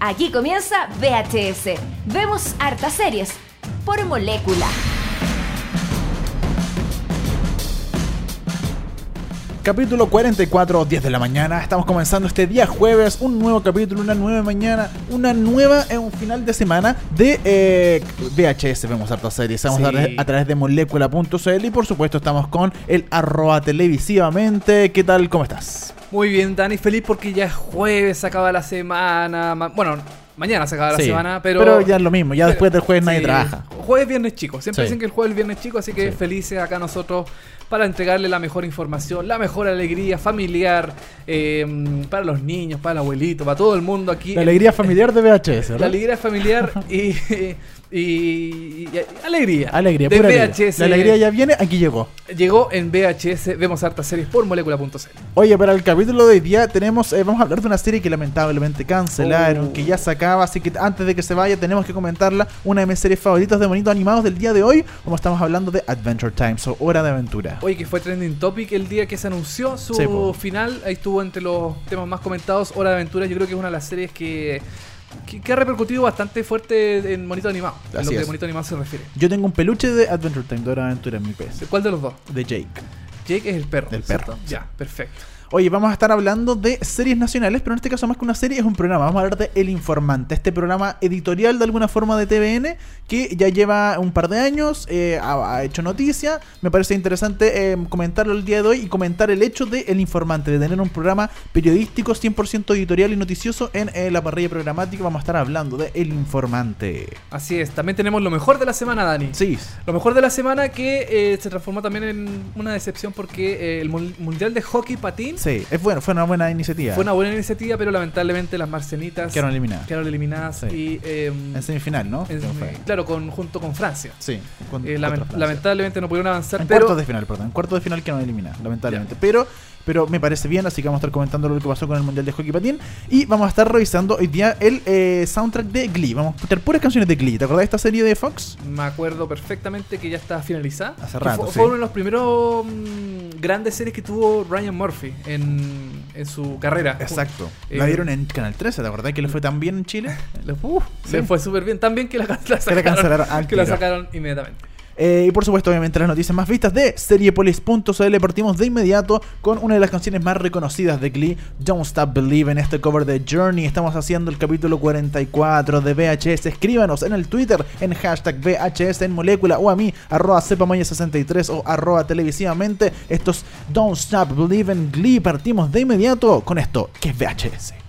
Aquí comienza VHS. Vemos hartas series por molécula. Capítulo 44, 10 de la mañana. Estamos comenzando este día jueves, un nuevo capítulo, una nueva mañana, una nueva, en un final de semana de eh, VHS. Vemos hartas series. Estamos Sí. a, través- a través de molécula.cl y por supuesto estamos con el arroba televisivamente. ¿Qué tal? ¿Cómo estás? Muy bien, Dani, feliz porque ya es jueves, se acaba la semana. ma- Bueno, mañana se acaba la Sí, semana, pero. ya es lo mismo. Ya pero- después del jueves nadie trabaja. Jueves, viernes chico. Siempre Sí. dicen que el jueves, viernes chico, así que felices acá nosotros para entregarle la mejor información, la mejor alegría familiar eh, para los niños, para el abuelito, para todo el mundo aquí. La alegría familiar de VHS, La ¿verdad? alegría familiar y, y, alegría. Alegría, de pura. VHS. La alegría ya viene, aquí llegó. Llegó en VHS, vemos hartas series por molécula.cl. Oye, para el capítulo de hoy día tenemos, eh, vamos a hablar de una serie que lamentablemente cancelaron, Oh. que ya se acaba, así que antes de que se vaya tenemos que comentarla, una de mis series favoritas de bonitos animados del día de hoy, como estamos hablando de Adventure Time, o Hora de Aventura. Oye, que fue trending topic el día que se anunció su Sí, final. Ahí estuvo entre los temas más comentados. Hora de Aventura, yo creo que es una de las series que, que, que ha repercutido bastante fuerte en Monito Animado. En Así lo que es. Monito Animado se refiere. Yo tengo un peluche de Adventure Time, de Aventura en mi PS, ¿Cuál de los dos? de Jake. Jake es el perro. El ¿cierto? perro. Ya, perfecto. Oye, vamos a estar hablando de series nacionales, pero en este caso más que una serie es un programa. Vamos a hablar de El Informante, este programa editorial de alguna forma de TVN que ya lleva un par de años, eh, ha, ha hecho noticia. Me parece interesante eh, comentarlo el día de hoy y comentar el hecho de El Informante, de tener un programa periodístico 100% editorial y noticioso en eh, la parrilla programática. Vamos a estar hablando de El Informante. Así es. También tenemos lo mejor de la semana, Dani. Sí, Lo mejor de la semana que se transformó también en una decepción porque el mun- Mundial de Hockey Patín sí, es bueno, fue una buena iniciativa. fue una buena iniciativa, pero lamentablemente las marcenitas Quedaron eliminadas. quedaron eliminadas. Sí. Y, eh, En semifinal, ¿no? en- claro, con, junto con Francia. Sí, con- Eh, contra lamen- Francia. lamentablemente no pudieron avanzar, En pero cuartos de final, perdón. En cuartos de final que no eliminar, lamentablemente. Pero, pero me parece bien, así que vamos a estar comentando lo que pasó con el Mundial de Hockey Patín. Y vamos a estar revisando hoy día el eh, soundtrack de Glee. Vamos a escuchar puras canciones de Glee. ¿Te acordás de esta serie de Fox? me acuerdo perfectamente que ya está finalizada. Hace rato, Fue, sí. fue uno de los primeros mm, grandes series que tuvo Ryan Murphy en, en su carrera. Exacto. Eh, la vieron en Canal 13, ¿te acordás que le fue tan bien en Chile? Le Sí. fue súper bien. Tan bien que la, la Que la sacaron, cancelaron que la sacaron inmediatamente. Eh, y por supuesto, obviamente, las noticias más vistas de Seriepolis.cl. Partimos de inmediato con una de las canciones más reconocidas de Glee, Don't Stop Believing, este cover de Journey. Estamos haciendo el capítulo 44 de VHS. Escríbanos en el Twitter en hashtag VHS en molécula o a mí, arroba cepamaya63 o arroba televisivamente. Estos Don't Stop Believing Glee. Partimos de inmediato con esto, que es VHS.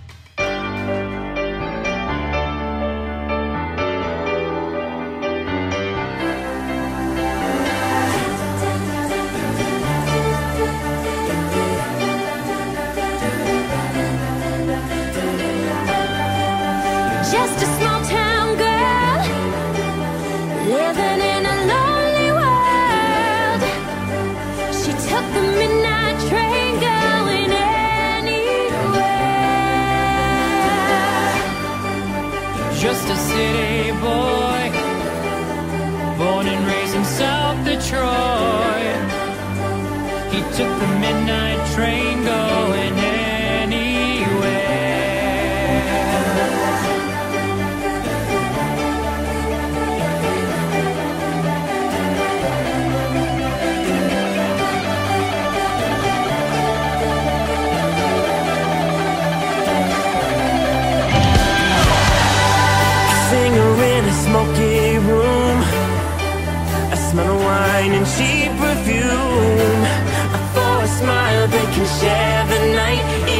Smoky room. I smell wine and cheap perfume. Can share the night.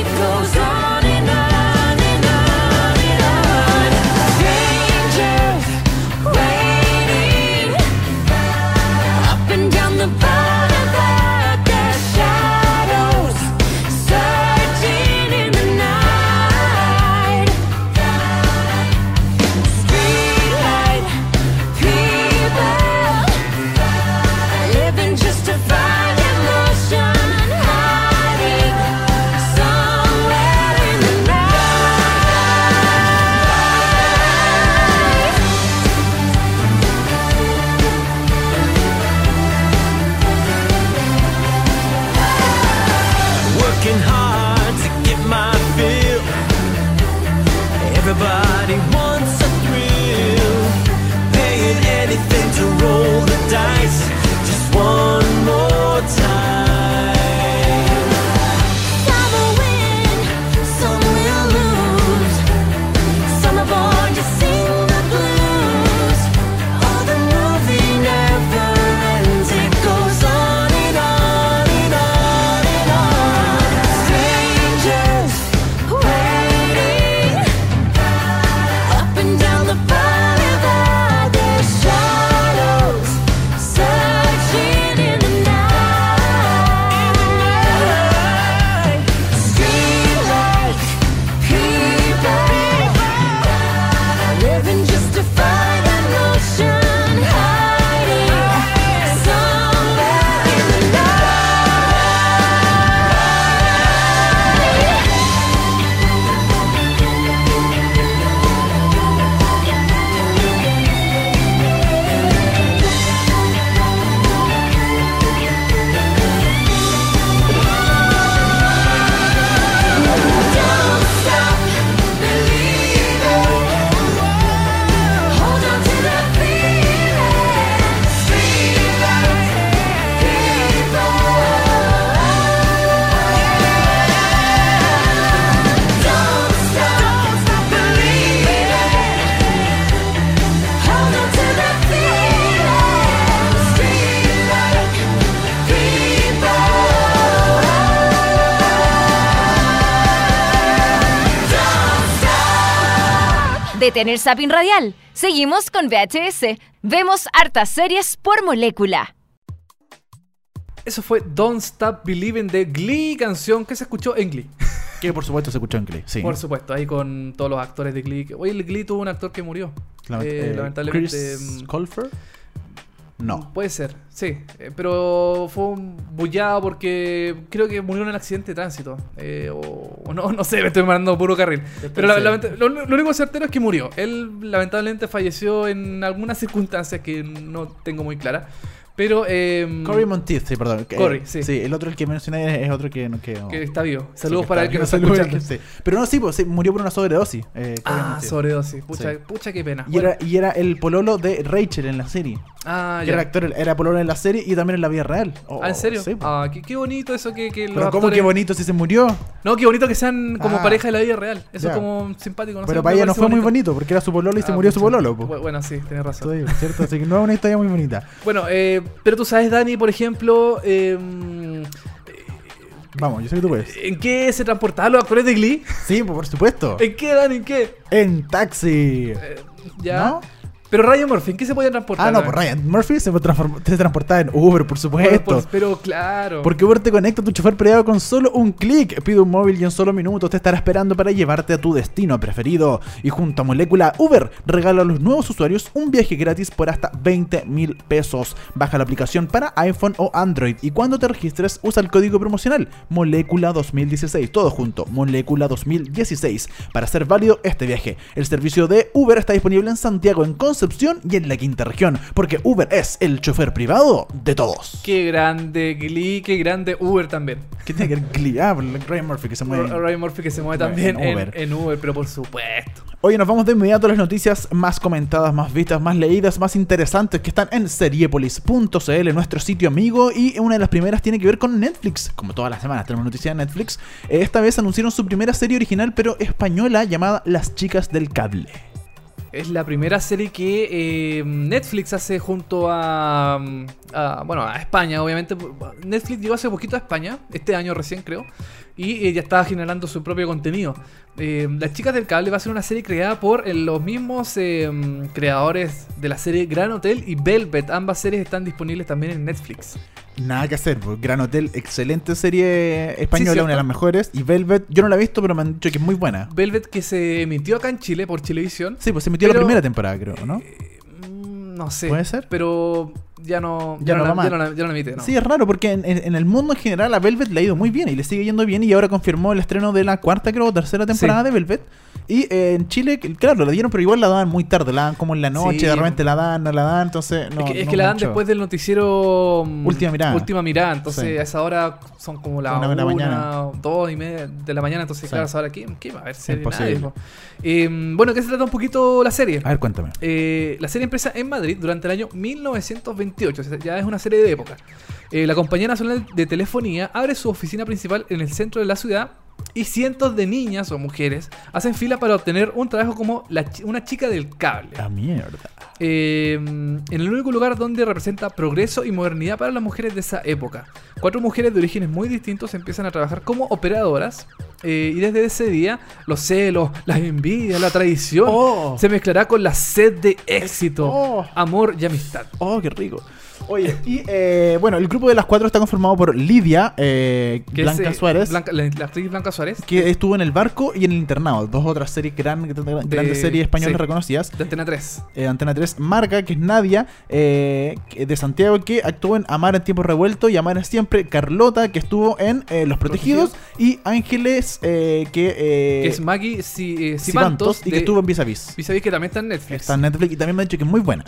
Detén el zapping radial. Seguimos con VHS. Vemos hartas series por molécula. Eso fue Don't Stop Believing de Glee, canción que se escuchó en Glee. Que por supuesto se escuchó en Glee. Sí. Por supuesto, ahí con todos los actores de Glee. Oye, el Glee tuvo un actor que murió. Lament- Eh, eh, lamentablemente. Chris mm, Colfer. No. Puede ser, sí. Eh, pero fue un bullado porque creo que murió en un accidente de tránsito. Eh, o, o no, no sé, me estoy mandando puro carril. Pero la- lo, lo único certero es que murió. Él lamentablemente falleció en algunas circunstancias que no tengo muy claras. Pero eh, Cory Monteith, sí, perdón. Corey, sí. el otro el que mencioné es, otro que no que, que está vivo. Saludos Sí, para él que nos sí. Pero no, sí, pues sí, murió por una sobredosis. eh, Ah, Monteith. sobredosis. Pucha, Sí. pucha, qué pena. Y era, y era el pololo de Rachel en la serie. Ah, Que ya. era actor, era pololo en la serie y también en la vida real. Oh, Ah, ¿en serio? Sí, pues. ah, qué, qué bonito eso que, que los Pero cómo actores- qué bonito si se murió. No, qué bonito que sean como Ah. pareja de la vida real. Eso es como simpático. No Pero sé, para ella no fue muy bonito porque era su pololo y se Ah, murió su pololo. Bu- Bueno, sí, tienes razón. Estoy- ¿cierto? Así que no es una historia muy bonita. Bueno, eh, pero tú sabes, Dani, por ejemplo, eh, Vamos, yo sé que tú puedes. ¿en qué se transportaban los actores de Glee? Sí, por supuesto. ¿En qué, Dani? ¿En qué? En taxi. Eh, ya. ¿No? Pero Ryan Murphy, ¿en qué se podía transportar? Ah, no, pues Ryan Murphy se, se transportaba en Uber, por Por- supuesto. por- pero claro. Porque Uber te conecta a tu chofer privado con solo un clic. Pide un móvil y en solo minutos te estará esperando para llevarte a tu destino preferido. Y junto a Molécula, Uber regala a los nuevos usuarios un viaje gratis por hasta 20 mil pesos. Baja la aplicación para iPhone o Android y cuando te registres usa el código promocional Molécula 2016. Todo junto, Molécula 2016. Para hacer válido este viaje. El servicio de Uber está disponible en Santiago, en Concepción y en la quinta región. Porque Uber es el chofer privado de todos. Qué grande Glee, qué grande Uber también. ¿Qué tiene que ver Glee? Ah, Ryan Murphy que se mueve. Ryan Murphy que se mueve también en en Uber. en Uber, pero por supuesto. Oye, nos vamos de inmediato a las noticias más comentadas, más vistas, más leídas, más interesantes que están en seriepolis.cl, nuestro sitio amigo. Y una de las primeras tiene que ver con Netflix. Como todas las semanas tenemos noticias de Netflix. Eh, Esta vez anunciaron su primera serie original, pero española, llamada Las Chicas del Cable. Es la primera serie que eh, Netflix hace junto a, a- Bueno, a España, obviamente. Netflix llegó hace poquito a España, este año recién creo. Y ya estaba generando su propio contenido. Eh, Las Chicas del Cable va a ser una serie creada por eh, los mismos eh, creadores de la serie Gran Hotel y Velvet. Ambas series están disponibles también en Netflix. Nada que hacer, Gran Hotel, excelente serie española, una de las mejores. Y Velvet, yo no la he visto, pero me han dicho que es muy buena. Velvet que se emitió acá en Chile por Chilevisión. Sí, pues se la Pero- primera temporada, creo, ¿no? Mm, No sé. ¿Puede ser? Pero ya no, Ya no la, ya no la- ya no la emite, ¿no? Sí, es raro porque en, en- en el mundo en general a Velvet le ha ido muy bien y le sigue yendo bien y ahora confirmó el estreno de la cuarta, creo, o tercera temporada Sí. de Velvet. Y eh, en Chile, claro, la dieron, pero igual la daban muy tarde. La dan como en la noche, Sí. de repente la dan, no la dan. Entonces, no. es que, es no que la dan mucho. después del noticiero mm, Última mirada. Última mirada, entonces Sí. a esa hora son como la Una una, mañana. dos y media de la mañana, entonces Sí. claro, a esa hora ¿quién, quién va a ver serie? Po. Eh, bueno, ¿qué se trata un poquito la serie? A ver, cuéntame. Eh, la serie empieza en Madrid durante el año 1928, o sea, ya es una serie de época. Eh, la Compañía Nacional de Telefonía abre su oficina principal en el centro de la ciudad y cientos de niñas o mujeres hacen fila para obtener un trabajo como la chi- una chica del cable. La mierda. Eh, en el único lugar donde representa progreso y modernidad para las mujeres de esa época. Cuatro mujeres de orígenes muy distintos empiezan a trabajar como operadoras eh, y desde ese día los celos, las envidias, la traición Oh. se mezclará con la sed de éxito, Oh. amor y amistad. Oh, qué rico. Oye, y eh, bueno, el grupo de las cuatro está conformado por Lidia, eh, Blanca es, eh, Suárez, Blanca- la, la actriz Blanca Suárez. que estuvo en el barco y en el internado. Dos otras series gran, gran- grandes series españolas sí. reconocidas. De Antena 3. Eh, Antena 3, Marca, que es Nadia, de Santiago, que actuó en Amar en Tiempo Revuelto y Amar es Siempre. Carlota, que estuvo en Los Protegidos. Y Ángeles, que, que es Maggie Si- Sibantos. y que estuvo en Vis a Vis. Y sabéis que también está en Netflix. Está en Netflix y también me ha dicho que es muy buena.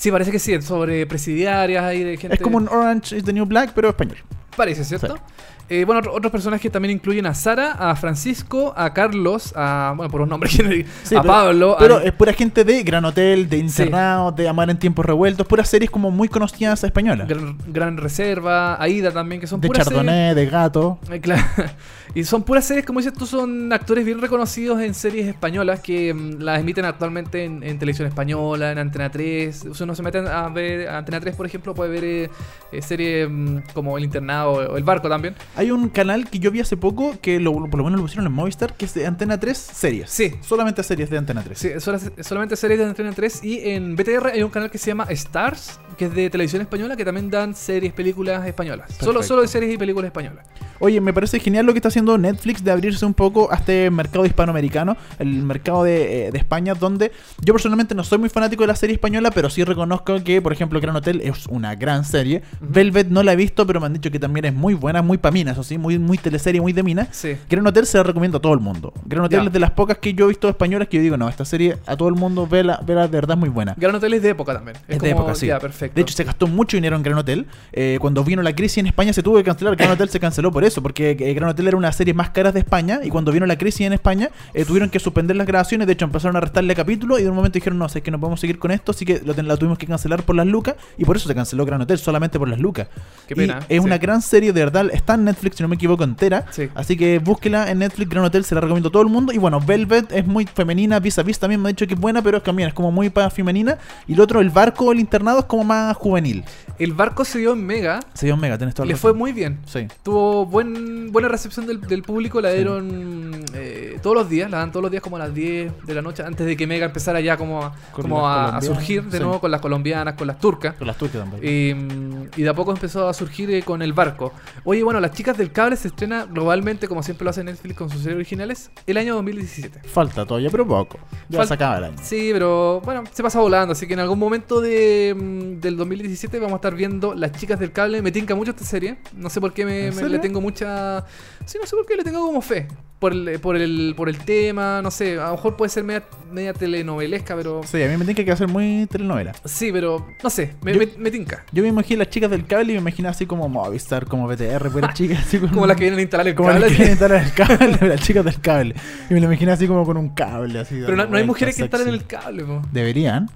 Sí, parece que sí, sobre presidiarias ahí de gente. Es como un Orange is the New Black, pero español. Parece, ¿cierto? Sí. Eh, bueno, otro- otros personajes también incluyen a Sara, a Francisco, a Carlos, a. Bueno, por un nombre, Sí, a pero- Pablo. Pero a- es pura gente de Gran Hotel, de Internado, de Amar en Tiempos Revueltos, puras series como muy conocidas españolas. Gran, Gran Reserva, Aida también, que son de puras Chardonnay, de Gato. series- Eh, claro. Y son puras series, como dices tú, son actores bien reconocidos en series españolas que mm, las emiten actualmente en, en televisión española, en Antena 3. Si uno se mete a ver Antena 3, por ejemplo, puede ver eh, eh, series mm, como El Internado o El Barco también. Hay un canal que yo vi hace poco que lo, por lo menos lo pusieron en Movistar, que es de Antena 3 series. Sí. Solamente series de Antena 3. Sí, sola- solamente series de Antena 3 y en BTR hay un canal que se llama Stars, que es de televisión española, que también dan series, películas españolas. Solo, solo de series y películas españolas. Oye, me parece genial lo que está haciendo Netflix de abrirse un poco a este mercado hispanoamericano, el mercado de, eh, de España, donde yo personalmente no soy muy fanático de la serie española, pero sí reconozco que, por ejemplo, Gran Hotel es una gran serie. Velvet no la he visto, pero me han dicho que también es muy buena, muy pa' mina, eso sí, muy, muy teleserie, muy de mina. Sí. Gran Hotel se la recomiendo a todo el mundo. Gran Hotel Ya. es de las pocas que yo he visto españolas que yo digo, no, esta serie a todo el mundo vela, vela de verdad muy buena. Gran Hotel es de época también. Es de como- época, sí. Ya, perfecto. De hecho, se gastó mucho dinero en Gran Hotel. Eh, cuando vino la crisis en España se tuvo que cancelar. Gran Hotel se canceló por eso, porque eh, Gran Hotel era una serie más caras de España. Y cuando vino la crisis en España, eh, tuvieron que suspender las grabaciones. De hecho, empezaron a restarle capítulos. Y de un momento dijeron, no, es que no podemos seguir con esto. Así que la tuvimos que cancelar por las lucas. Y por eso se canceló Gran Hotel, solamente por las lucas. Qué Y pena, es sí. una gran serie, de verdad. Está en Netflix, si no me equivoco, entera. Sí. Así que búsquela en Netflix, Gran Hotel, se la recomiendo a todo el mundo. Y bueno, Velvet es muy femenina, Vis a Vis también me ha dicho que es buena, pero es también es como muy para femenina. Y el otro, el barco, el internado, es como más juvenil. El barco se dio en Mega. Se dio un mega, tenés toda la Le razón. fue muy bien. Sí. Tuvo buen, buena recepción del, del público. La dieron eh, todos los días. La dan todos los días como a las 10 de la noche. Antes de que Mega empezara ya como a, como a, a surgir de sí. nuevo con las colombianas, con las turcas. Con las turcas también. Eh, y de a poco empezó a surgir eh, con el barco. Oye, bueno, Las Chicas del Cable se estrena globalmente, como siempre lo hace Netflix con sus series originales, el año 2017. Falta todavía, pero poco. Ya Fal- se acaba el año. Sí, pero bueno, se pasa volando, así que en algún momento de, mm, del 2017 vamos a estar viendo Las Chicas del Cable. Me tinca mucho esta serie. No sé por qué me, ¿En me- le tengo mucha... Sí, no sé por qué le tengo como fe. Por el, por el, por el tema, no sé, a lo mejor puede ser media, media telenovelesca, pero... Sí, a mí me tiene que hacer muy telenovela. Sí, pero no sé, me, Yo- me- me tinca. Yo me imagino las chicas del cable y me imagino así como Movistar, como BTR, puras chicas así Como las que vienen a instalar el Como cable. las que vienen a instalar el cable, las chicas del cable. Y me lo imagino así como con un cable así. Pero no, dando no hay vueltas, mujeres que instalen sexy. el cable, po. Deberían.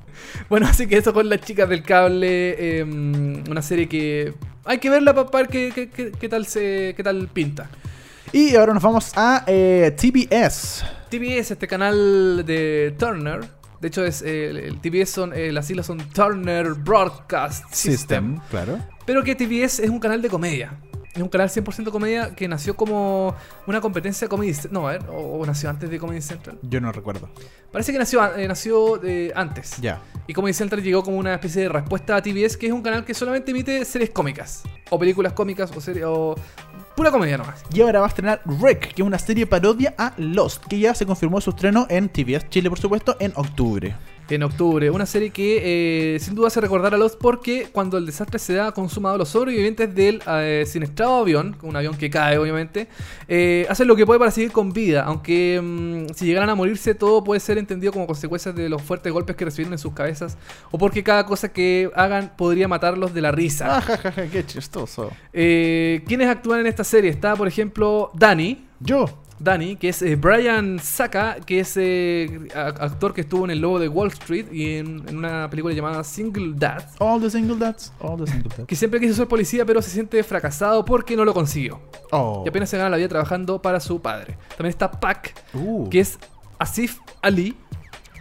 Bueno, así que eso con las chicas del cable. eh, una serie que hay que verla para ver qué, qué- qué- qué tal se qué tal pinta. Y ahora nos vamos a eh, TBS. TBS, este canal de Turner. De hecho, es eh, el, TBS son, eh, las siglas son Turner Broadcast System. claro. Pero que TBS es un canal de comedia. Es un canal 100% comedia que nació como una competencia de Comedy Central. No, a ver, o, o nació antes de Comedy Central. Yo no recuerdo. Parece que nació, eh, nació eh, antes. Ya. Y Comedy Central llegó como una especie de respuesta a TBS, que es un canal que solamente emite series cómicas. O películas cómicas, o series. o. pura comedia nomás. Y ahora va a estrenar Rec, que es una serie parodia a Lost, que ya se confirmó su estreno en TBS Chile, por supuesto, en octubre. En octubre. Una serie que eh, sin duda se recordará a Lost porque cuando el desastre se da consumado los sobrevivientes del eh, siniestrado avión, un avión que cae obviamente, eh, hacen lo que puede para seguir con vida, aunque mm, si llegaran a morirse todo puede ser entendido como consecuencia de los fuertes golpes que recibieron en sus cabezas o porque cada cosa que hagan podría matarlos de la risa. Ah, qué chistoso. Eh, ¿Quiénes actúan en esta serie? Está por ejemplo Danny, Yo. Danny, que es eh, Brian Saka, que es eh, actor que estuvo en El Lobo de Wall Street y en, en una película llamada Single Dad, All the single dads. All the single dads. que siempre quiso ser policía pero se siente fracasado porque no lo consiguió. Oh. Y apenas se gana la vida trabajando para su padre. También está Pac, Uh. que es Asif Ali,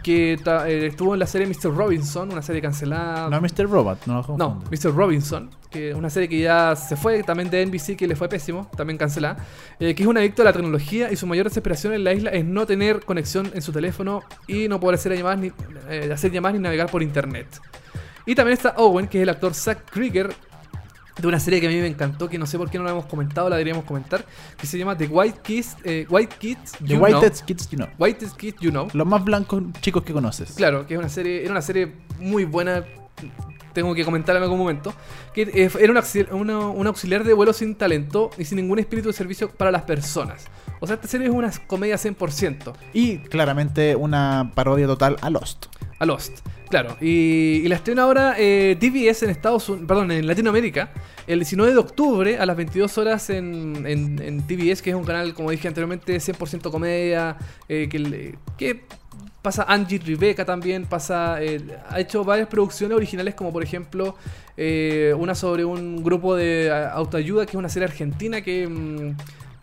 que eh, estuvo en la serie Mr. Robinson, una serie cancelada. No Mr. Robot, no lo No. Mr. Robinson, que es una serie que ya se fue, también de NBC, que le fue pésimo, también cancelada, eh, que es un adicto a la tecnología y su mayor desesperación en la isla es no tener conexión en su teléfono y no poder hacer llamadas ni, eh, hacer llamadas ni navegar por internet. Y también está Owen, que es el actor Zack Krieger, de una serie que a mí me encantó, que no sé por qué no la hemos comentado, la deberíamos comentar, que se llama The White Kids, eh, White Kids, The You White Know. Kids, you know. Whitest Kids You Know. Los más blancos chicos que conoces. Claro, que es una serie, era una serie muy buena. Tengo que comentarla en algún momento. Que eh, era un auxiliar, una- un auxiliar de vuelo sin talento y sin ningún espíritu de servicio para las personas. O sea, esta serie es una comedia 100%. Y claramente una parodia total a Lost. A Lost, claro. Y, y la estrena ahora eh, TBS en Estados Unidos, perdón, en Latinoamérica, el 19 de octubre a las 22 horas en, en, en TBS, que es un canal, como dije anteriormente, 100% comedia, eh, que pasa Angie Rebecca también, pasa, eh, ha hecho varias producciones originales como por ejemplo eh, una sobre un grupo de autoayuda, que es una serie argentina que... mm,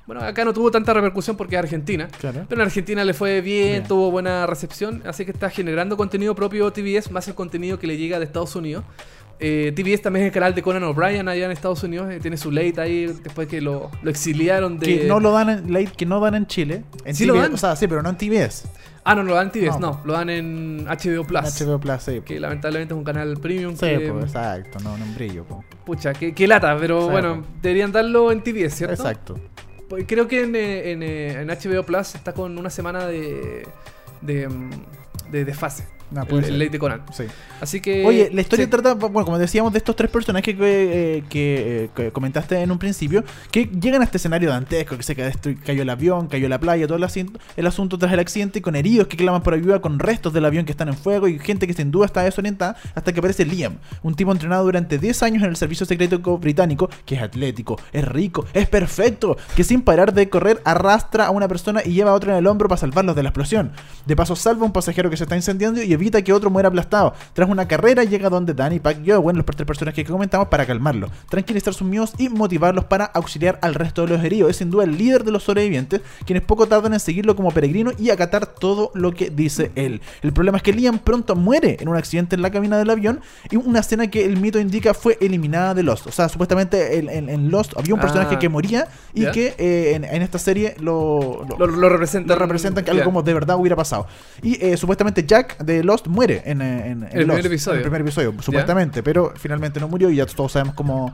bueno, acá no tuvo tanta repercusión porque es Argentina. Claro. Pero en Argentina le fue bien, Bien. tuvo buena recepción, así que está generando contenido propio TBS, más el contenido que le llega de Estados Unidos. Eh, TBS también es el canal de Conan O'Brien allá en Estados Unidos, eh, tiene su late ahí después que lo, lo exiliaron de... Que no lo dan en late, que no dan en Chile. En Sí lo dan. O sea, sí, pero no en TBS. Ah, no, no lo dan en TBS, No. no, lo dan en HBO Plus. HBO Plus, sí. Que lamentablemente es un canal premium Sí, que, pues, exacto, no, no en brillo. po. pucha, que, que lata, pero bueno, deberían darlo en TBS, ¿cierto? Exacto. Pues Creo que en, eh, en, eh, en HBO Plus está con una semana de, de, mm, de desfase. No, el, late de Conan. Sí. Así que. Oye, la historia sí. trata, bueno, como decíamos, de estos tres personajes que, eh, que, eh, que comentaste en un principio, que llegan a este escenario dantesco, que se cayó el avión, cayó la playa, todo el asunto, el asunto tras el accidente, con heridos que claman por ayuda, con restos del avión que están en fuego y gente que sin duda está desorientada, hasta que aparece Liam, un tipo entrenado durante 10 años en el servicio secreto británico, que es atlético, es rico, es perfecto, que sin parar de correr arrastra a una persona y lleva a otra en el hombro para salvarlos de la explosión. De paso salva a un pasajero que se está incendiando y evita que otro muera aplastado. Tras una carrera llega donde Danny, Pac y Owen, los tres personajes que comentamos, para calmarlo, tranquilizar sus miedos y motivarlos para auxiliar al resto de los heridos. Es sin duda el líder de los sobrevivientes, quienes poco tardan en seguirlo como peregrino y acatar todo lo que dice él. El problema es que Liam pronto muere en un accidente en la cabina del avión y una escena que el mito indica fue eliminada de Lost. O sea, supuestamente en, en- en Lost había un Ah. personaje que moría y que eh, en, en esta serie lo, lo- Lo, lo representan. lo representan que algo como de verdad hubiera pasado. Y eh, supuestamente Jack de Lost muere en, eh, en- en el Lost, primer episodio. en el primer episodio, supuestamente, pero finalmente no murió y ya todos sabemos cómo,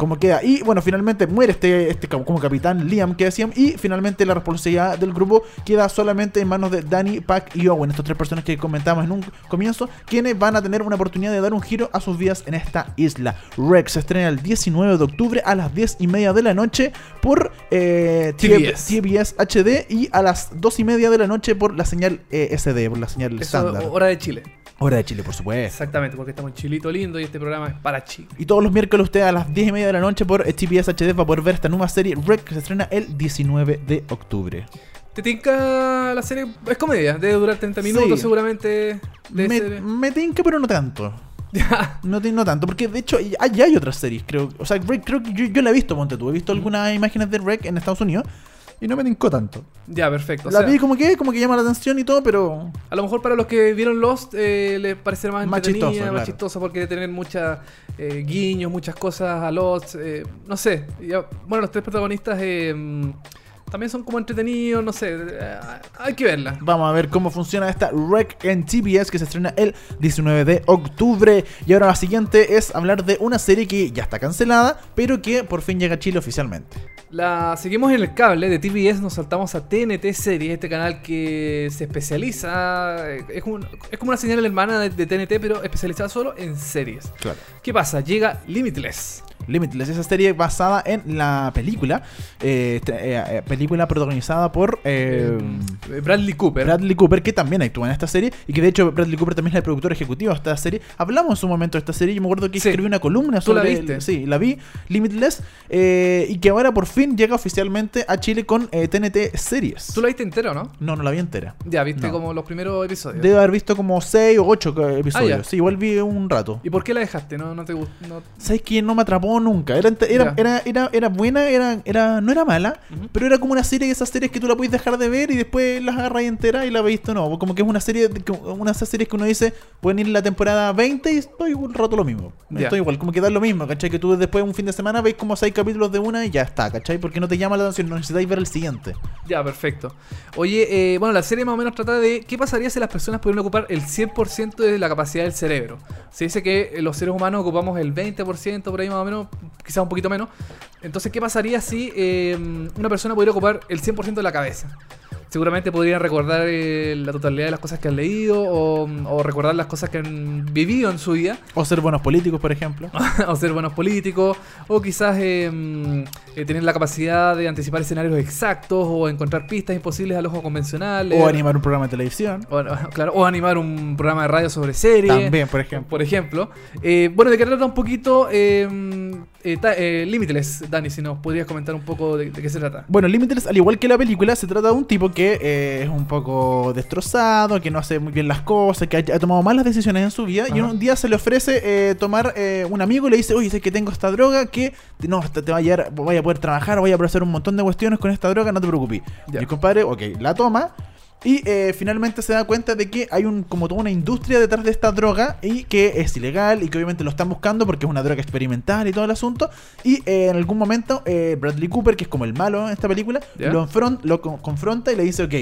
cómo queda. Y bueno, finalmente muere este, este como capitán Liam que decían y finalmente la responsabilidad del grupo queda solamente en manos de Danny, Pac y Owen, estas tres personas que comentamos en un comienzo, quienes van a tener una oportunidad de dar un giro a sus vidas en esta isla. Rex se estrena el 19 de octubre a las 10 y media de la noche por eh, TBS. TBS HD y a las 2 y media de la noche por la señal eh, SD, por la señal Eso, estándar. hora de Chile. Hora de Chile, por supuesto. Exactamente, porque estamos en Chilito lindo y este programa es para Chile. Y todos los miércoles usted a las 10 y media de la noche por TBS HD va a poder ver esta nueva serie Rec que se estrena el 19 de octubre. ¿Te tinca la serie? Es comedia, debe durar 30 minutos Sí. seguramente. Me, ser- me tinca, pero no tanto. No, no tanto, porque de hecho hay, hay- hay otras series, creo. O sea, Rec, creo que yo, yo la he visto, ponte tú. He visto algunas imágenes de Rec en Estados Unidos y no me tincó tanto. Ya, perfecto. O la sea, vi como que, como que llama la atención y todo, pero A lo mejor para los que vieron Lost eh, les parecerá más, Más chistoso, más claro. chistosa porque debe tener muchas eh, guiños, muchas cosas a Lost. eh, no sé. Ya- bueno, los tres protagonistas eh, también son como entretenidos, no sé. eh, hay que verla. Vamos a ver cómo funciona esta Rec en TBS que se estrena el 19 de octubre. Y ahora la siguiente es hablar de una serie que ya está cancelada, pero que por fin llega a Chile oficialmente. La seguimos en el cable de TBS, nos saltamos a TNT Series, este canal que se especializa, eh, es, un- es como una señal hermana de, de TNT, pero especializada solo en series. Claro. ¿Qué pasa? Llega Limitless. Limitless, esa serie basada en la película, eh, eh, eh, película protagonizada por eh, Bradley Cooper. Bradley Cooper, que también actúa en esta serie, y que de hecho Bradley Cooper también es el productor ejecutivo de esta serie. Hablamos en su momento de esta serie, yo me acuerdo que Sí. escribí una columna ¿Tú la sobre... viste? sí, la vi, Limitless, y que ahora por fin llega oficialmente a Chile con TNT Series. ¿Tú la viste entera o no? No, no la vi entera. Ya, viste No. como los primeros episodios. Debo haber visto como 6 o 8 episodios. Ah, sí, igual vi un rato. ¿Y por qué la dejaste? ¿No, no te gustó? No... ¿Sabes que No me atrapó nunca. Era, era, era, era, era buena, era, era, no era mala, pero era como una serie de esas series que tú la puedes dejar de ver y después las agarras entera y la veis o no. Como que es una serie, una de esas series que uno dice, pueden ir la temporada 20 y estoy un rato lo mismo. Ya. Estoy igual, como que da lo mismo, ¿cachai? Que tú después un fin de semana veis como 6 capítulos de una y ya está, ¿cachai? Porque no te llama la atención, no necesitáis ver el siguiente. Ya, perfecto. Oye, eh, bueno, la serie más o menos trata de qué pasaría si las personas pudieran ocupar el 100% de la capacidad del cerebro. Se dice que eh, los seres humanos ocupamos el 20%, por ahí más o menos, quizás un poquito menos. Entonces, ¿qué pasaría si eh, una persona pudiera ocupar el 100% de la cabeza? Seguramente podrían recordar eh, la totalidad de las cosas que han leído o, o recordar las cosas que han vivido en su vida. O ser buenos políticos, por ejemplo. o ser buenos políticos, o quizás eh, eh, tener la capacidad de anticipar escenarios exactos, o encontrar pistas imposibles al ojo convencional. o eh, animar un programa de televisión. o, claro, o animar un programa de radio sobre series. También, por ejemplo. Por ejemplo. Bueno, de qué trata un poquito eh, eh, ta- eh, Limitless, Dani, si nos podrías comentar un poco de, de qué se trata. Bueno, Limitless, al igual que la película, se trata de un tipo que eh, es un poco destrozado, que no hace muy bien las cosas, que ha, ha tomado malas decisiones en su vida. Y un día se le ofrece eh, tomar eh, un amigo y le dice: Oye, sé que tengo esta droga que no, te, te va a llevar, voy a poder trabajar, voy a poder hacer un montón de cuestiones con esta droga, no te preocupes. El compadre, ok, la toma. Y eh, finalmente se da cuenta de que hay un como toda una industria detrás de esta droga y que es ilegal y que obviamente lo están buscando porque es una droga experimental y todo el asunto. Y eh, en algún momento eh, Bradley Cooper, que es como el malo en esta película, lo, enfron- lo con- confronta y le dice, ok,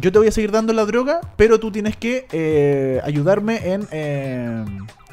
yo te voy a seguir dando la droga, pero tú tienes que eh, ayudarme en... eh,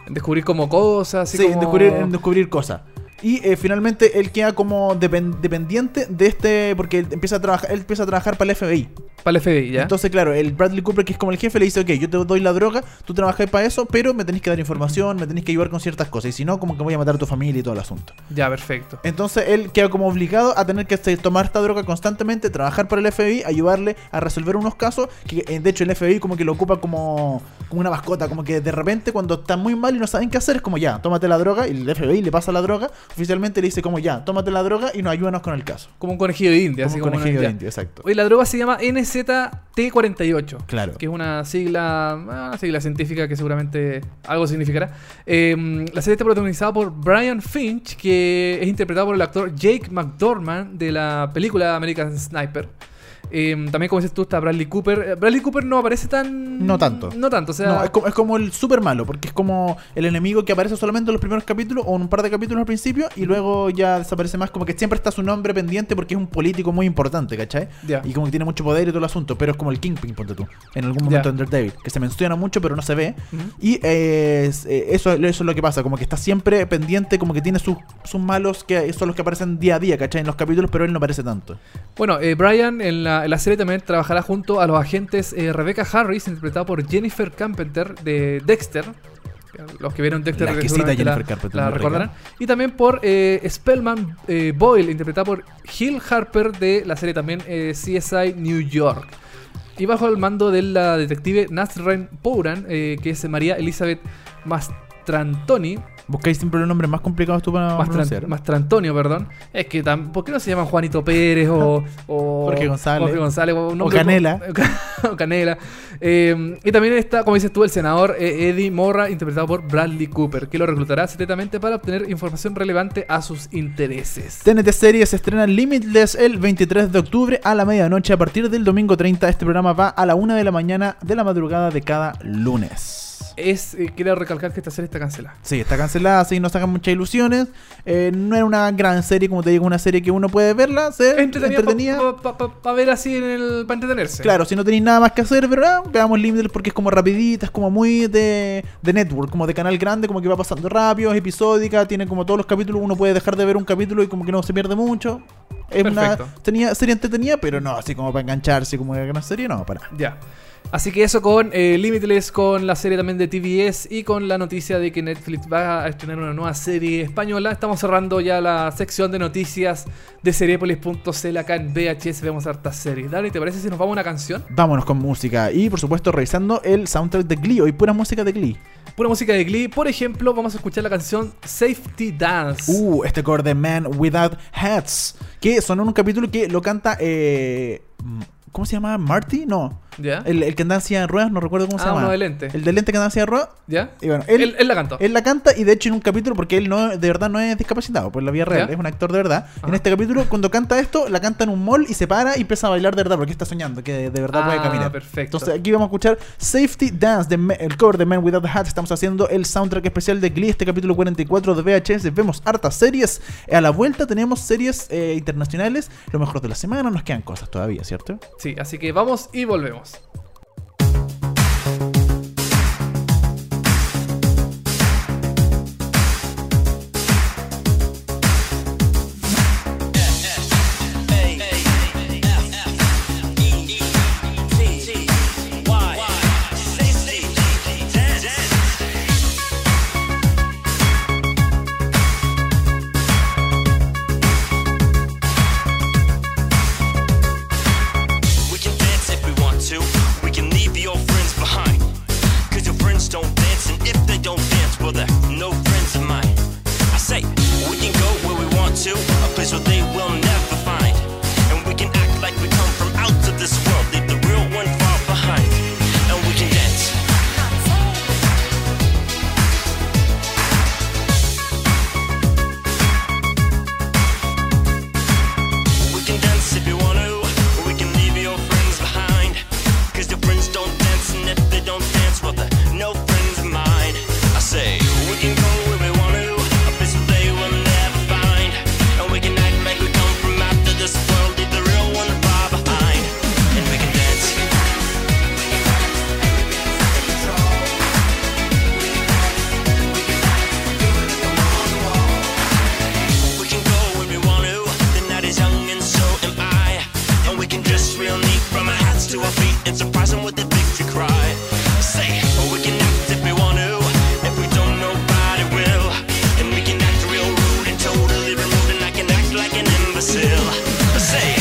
Descubrir como cosas, así sí, en descubrir, en descubrir cosas. Y eh, finalmente él queda como depen- dependiente de este, porque él empieza a trabajar, él empieza a trabajar para el FBI. Para el FBI, ¿ya? Entonces, claro, el Bradley Cooper, que es como el jefe, le dice, ok, yo te doy la droga, tú trabajas para eso, pero me tenés que dar información, me tenés que ayudar con ciertas cosas, y si no, como que voy a matar a tu familia y todo el asunto. ya, perfecto. Entonces, él queda como obligado a tener que este, tomar esta droga constantemente, trabajar para el FBI, ayudarle a resolver unos casos, que eh, de hecho el FBI como que lo ocupa como, como una mascota, como que de repente cuando están muy mal y no saben qué hacer, es como ya, tómate la droga, y el FBI le pasa la droga, oficialmente le dice como ya, tómate la droga y nos ayúdanos con el caso. Como un conejillo de India, Como así un como conejillo de. India, exacto. Oye, la droga se llama NZT48. Claro. Que es una sigla, ah, una sigla científica que seguramente algo significará. Eh, la serie está protagonizada por Brian Finch, que es interpretado por el actor Jake McDormand de la película American Sniper. Eh, también, como dices tú, está Bradley Cooper. Eh, Bradley Cooper no aparece tan. No tanto. No tanto, o sea. No, es como, es como el super malo, porque es como el enemigo que aparece solamente en los primeros capítulos o en un par de capítulos al principio y luego ya desaparece más, como que siempre está su nombre pendiente porque es un político muy importante, ¿cachai? Y como que tiene mucho poder y todo el asunto, pero es como el Kingpin, ponte tú, en algún momento Ya. en Daredevil, que se menciona mucho pero no se ve. Y eh, es- eh, eso, eso es lo que pasa, como que está siempre pendiente, como que tiene sus, sus malos que son los que aparecen día a día, ¿cachai? En los capítulos, pero él no aparece tanto. Bueno, eh, Brian en la, la serie también trabajará junto a los agentes eh, Rebecca Harris, interpretada por Jennifer Carpenter de Dexter. Los que vieron Dexter La Jennifer la, Carpenter, la recordarán. Y también por eh, Spellman eh, Boyle, interpretada por Hill Harper de la serie también CSI New York. Y bajo el mando de la detective Nasren Pouran, que es María Elizabeth Mastrantoni, Buscáis siempre los nombres más complicados tú para Mastran-. Mastrantonio, perdón. Es que tam- ¿por qué no se llaman Juanito Pérez o, o Jorge González. Jorge González o, Canela. o Canela. Eh, y también está, como dices tú, el senador eh, Eddie Morra, interpretado por Bradley Cooper, que lo reclutará secretamente para obtener información relevante a sus intereses. TNT Series se estrena Limitless el 23 de octubre a la medianoche. A partir del domingo 30, este programa va a la 1 de la mañana de la madrugada de cada lunes. Es, eh, quiero recalcar que esta serie está cancelada. Sí, está cancelada, así no sacan muchas ilusiones. Eh, no era una gran serie, como te digo, una serie que uno puede verla, ser Entretenida, entretenida. para ver así en el, para entretenerse. Claro, si no tenéis nada más que hacer, pero ah, veamos Limitless porque es como rapidita, es como muy de, de network, como de canal grande, como que va pasando rápido, es episódica, tiene como todos los capítulos, uno puede dejar de ver un capítulo y como que no se pierde mucho. Es una, Perfecto. tenía serie entretenida, pero no así como para engancharse como una gran serie, no, para. Ya. Así que eso con eh, Limitless, con la serie también de TBS y con la noticia de que Netflix va a estrenar una nueva serie española. Estamos cerrando ya la sección de noticias de Seriepolis.cl acá en VHS. Vemos hartas series. Dani, ¿te parece si nos vamos a una canción? Vámonos con música y por supuesto revisando el soundtrack de Glee, hoy pura música de Glee. Pura música de Glee. Por ejemplo, vamos a escuchar la canción Safety Dance. Uh, este cover de Man Without Hats, que sonó en un capítulo que lo canta eh, ¿cómo se llama? Marty? No. ¿Ya? El, el que anda en ruedas, no recuerdo cómo se Ah, llama. de lente. El de lente que anda en ruedas. ¿Ya? Y bueno, Él, él, él la cantó. Él la canta y de hecho en un capítulo, porque él no de verdad no es discapacitado, pues en la vida real, ¿Ya? es un actor de verdad. En este capítulo, cuando canta esto, la canta en un mall y se para y empieza a bailar de verdad, porque está soñando que de verdad puede Ah, caminar. perfecto. Entonces aquí vamos a escuchar Safety Dance, de el cover de Man Without Hats. Estamos haciendo el soundtrack especial de Glee, este capítulo 44 de VHS. Vemos hartas series. A la vuelta tenemos series eh, internacionales, lo mejor de la semana. Nos quedan cosas todavía, ¿cierto? Sí, así que vamos y volvemos. vemos. still. Say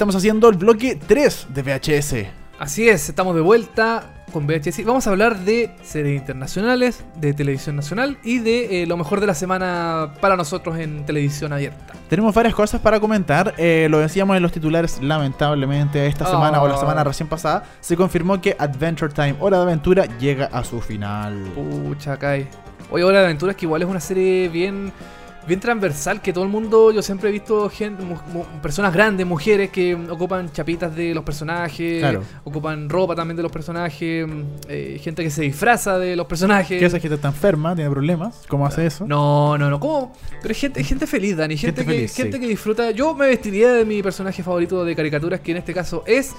Estamos haciendo el bloque 3 de VHS. Así es, estamos de vuelta con VHS. Vamos a hablar de series internacionales, de televisión nacional y de eh, lo mejor de la semana para nosotros en televisión abierta. Tenemos varias cosas para comentar. eh, lo decíamos en los titulares, lamentablemente, esta semana o la Oh. semana recién pasada, se confirmó que Adventure Time, Hora de Aventura, llega a su final. Pucha, cae. Oye, Hora de Aventuras que igual es una serie bien bien transversal que todo el mundo yo siempre he visto gente, mu- mu- personas grandes mujeres que ocupan chapitas de los personajes Claro. ocupan ropa también de los personajes eh, gente que se disfraza de los personajes Que esa gente está enferma, tiene problemas. ¿Cómo hace eso? no, no, no. ¿Cómo? Pero es gente, gente feliz, Dani. Gente, Gente que, feliz, gente sí. que disfruta. Yo me vestiría de mi personaje favorito de caricaturas, que en este caso es.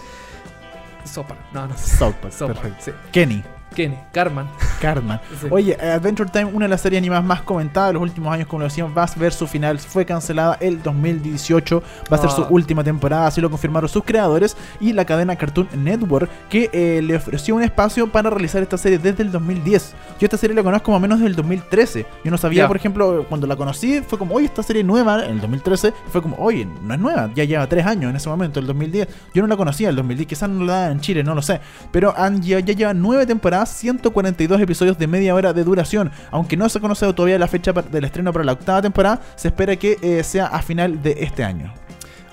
Sopa. No, no South Park, perfecto. sí. Kenny, Kenny, Carman. Cartman. Sí. Oye, Adventure Time, una de las series animadas más comentadas de los últimos años, como lo decíamos, va a ver su final. Fue cancelada el 2018. Va a ser su Ah. última temporada, así lo confirmaron sus creadores y la cadena Cartoon Network, que eh, le ofreció un espacio para realizar esta serie desde el 2010. Yo esta serie la conozco más o menos desde el 2013. Yo no sabía, por ejemplo, cuando la conocí, fue como, oye, esta serie nueva en el 2013. Fue como, oye, no es nueva, ya lleva tres años en ese momento, el 2010. Yo no la conocía el 2010, quizás no la daban en Chile, no lo sé. Pero han, ya, ya lleva nueve temporadas, 142 episodios de media hora de duración. Aunque no se conoce todavía la fecha del estreno para la octava temporada, se espera que eh, sea a final de este año.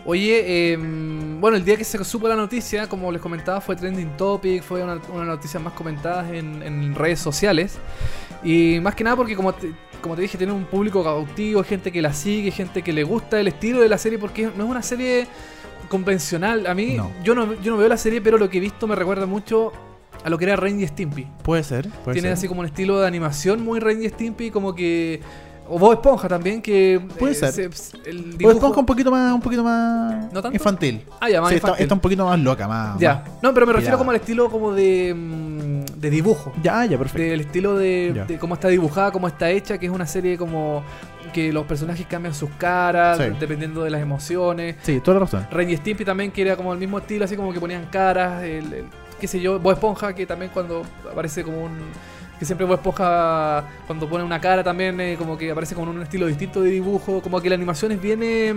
Oye, eh, bueno, el día que se supo la noticia, como les comentaba, fue trending topic, fue una, una de las noticias más comentadas en, en redes sociales. Y más que nada porque, como te, como te dije, tiene un público cautivo, gente que la sigue, gente que le gusta el estilo de la serie, porque no es una serie convencional. A mí, No. Yo, no, yo no veo la serie, pero lo que he visto me recuerda mucho a lo que era Ren y Stimpy. Puede ser. Puede Tiene ser. así como un estilo de animación muy Ren y Stimpy, como que. O Bob Esponja también, que. Puede eh, ser. se- el dibujo- Esponja un poquito más, un poquito más ¿No tanto? infantil. Ah, ya, más Sí, está, infantil. está un poquito más loca, más. Ya. más- No, pero me refiero como al estilo como de, mm, de dibujo. Ya, ya, perfecto. Del estilo de, de cómo está dibujada, cómo está hecha, que es una serie como que los personajes cambian sus caras Sí. dependiendo de las emociones. Sí, toda la razón. Ren y Stimpy también, que era como el mismo estilo, así como que ponían caras. El, el- qué sé yo, Bob Esponja, que también cuando aparece como un. Que siempre Bob Esponja, cuando pone una cara también, eh, como que aparece con un estilo distinto de dibujo. Como que la animación es bien, eh,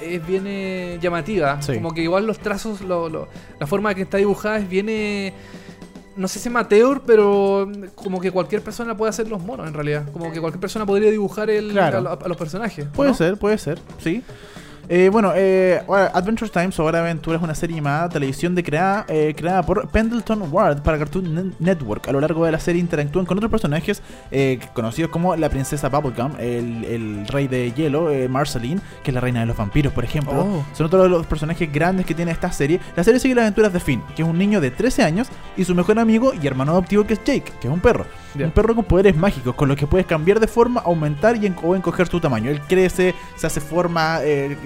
es bien eh, llamativa. Sí. Como que igual los trazos, lo- lo- la forma que está dibujada es bien. eh, no sé si amateur, pero como que cualquier persona puede hacer los monos en realidad. Como que cualquier persona podría dibujar el, Claro. a, lo- a los personajes. ¿o Puede no? ser, puede ser, sí. Eh, bueno, eh, Adventure Time, o Hora de Aventura, es una serie animada de televisión de creada, eh, creada por Pendleton Ward para Cartoon Ne- Network. A lo largo de la serie interactúan con otros personajes eh, conocidos como la princesa Bubblegum, el, el rey de hielo, eh, Marceline, que es la reina de los vampiros, por ejemplo. Oh. Son otros de los personajes grandes que tiene esta serie. La serie sigue las aventuras de Finn, que es un niño de 13 años, y su mejor amigo y hermano adoptivo que es Jake, que es un perro. Un perro con poderes mágicos, con los que puedes cambiar de forma, aumentar y en- o encoger su tamaño. Él crece, se hace forma, eh,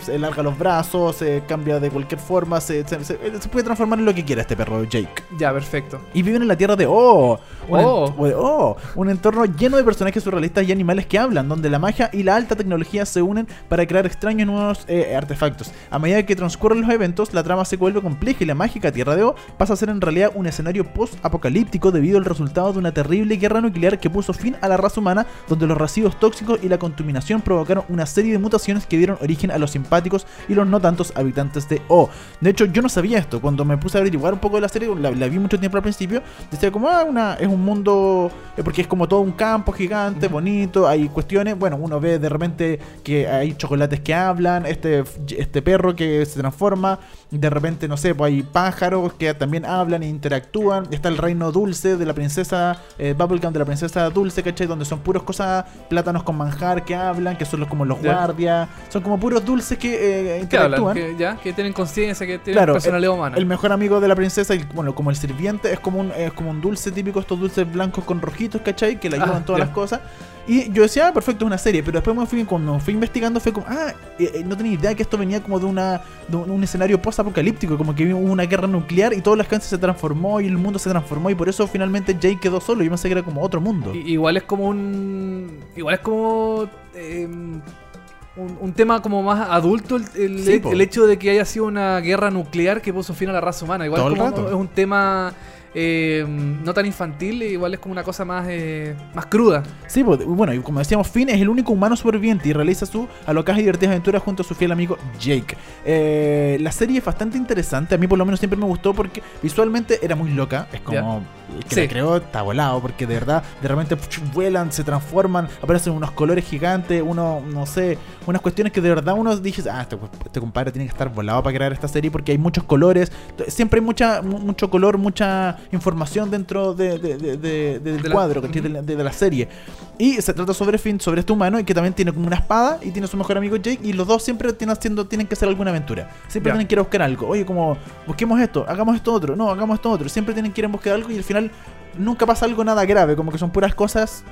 se alarga los brazos, se cambia de cualquier forma, se, se- puede transformar en lo que quiera este perro, Jake. Ya, perfecto. Y viven en la tierra de Oh, un, Oh. Oh, un entorno lleno de personajes surrealistas y animales que hablan, donde la magia y la alta tecnología se unen para crear extraños nuevos eh, artefactos. A medida que transcurren los eventos, la trama se vuelve compleja y la mágica tierra de Oh pasa a ser en realidad un escenario post-apocalíptico debido al resultado de una terrible guerra nuclear que puso fin a la raza humana, donde los residuos tóxicos y la contaminación provocaron una serie de mutaciones que dieron origen a los simpáticos y los no tantos habitantes de O. De hecho, yo no sabía esto. Cuando me puse a averiguar un poco de la serie, la, la vi mucho tiempo al principio, decía como, ah, una, es un mundo, eh, porque es como todo un campo gigante, bonito, hay cuestiones, bueno, uno ve de repente que hay chocolates que hablan, este, este perro que se transforma, de repente, no sé, pues hay pájaros que también hablan e interactúan, está el reino dulce de la princesa, eh, Bubblegum de la princesa dulce, ¿cachai? Donde son puros cosas, plátanos con manjar que hablan, que son los, como los guardias, son como puros dulces que eh, interactúan. Que, ya, que tienen conciencia, que tienen Claro, personalidad el, humana. el mejor amigo de la princesa, y, bueno, como el sirviente, es como un, es como un dulce típico, estos dulces blancos con rojitos, ¿cachai? Que le ayudan Ah, todas las cosas. Y yo decía, ah, perfecto, es una serie. Pero después me fui, cuando fui investigando, fue como, ah, eh, eh, no tenía idea que esto venía como de, una, de un, un escenario post-apocalíptico. Como que hubo una guerra nuclear y toda la gente se transformó y el mundo se transformó. Y por eso finalmente Jake quedó solo. Yo pensé que era como otro mundo. I- Igual es como un. Igual es como. eh, un, un tema como más adulto el, el- Sí, po. el hecho de que haya sido una guerra nuclear que puso fin a la raza humana. Igual como es un tema eh, no tan infantil, igual es como una cosa más, eh, más cruda. Sí, pues, bueno, y como decíamos, Finn es el único humano superviviente y realiza su alocadas y divertidas aventuras junto a su fiel amigo Jake. Eh, la serie es bastante interesante, a mí por lo menos siempre me gustó porque visualmente era muy loca, es como... El que Sí. la creó está volado porque de verdad de repente vuelan, se transforman, aparecen unos colores gigantes, uno, no sé, unas cuestiones que de verdad uno dice, ah, este, este compadre tiene que estar volado para crear esta serie porque hay muchos colores, siempre hay mucha, mu- mucho color, mucha información dentro de, de- de- de- del la- cuadro, la, de- de la serie. Y se trata sobre Finn, sobre este humano y que también tiene como una espada y tiene a su mejor amigo Jake y los dos siempre tienen, haciendo, tienen que hacer alguna aventura. Siempre tienen que ir a buscar algo. Oye, como, busquemos esto, hagamos esto otro, no, hagamos esto otro. Siempre tienen que ir a buscar algo y al final nunca pasa algo nada grave, como que son puras cosas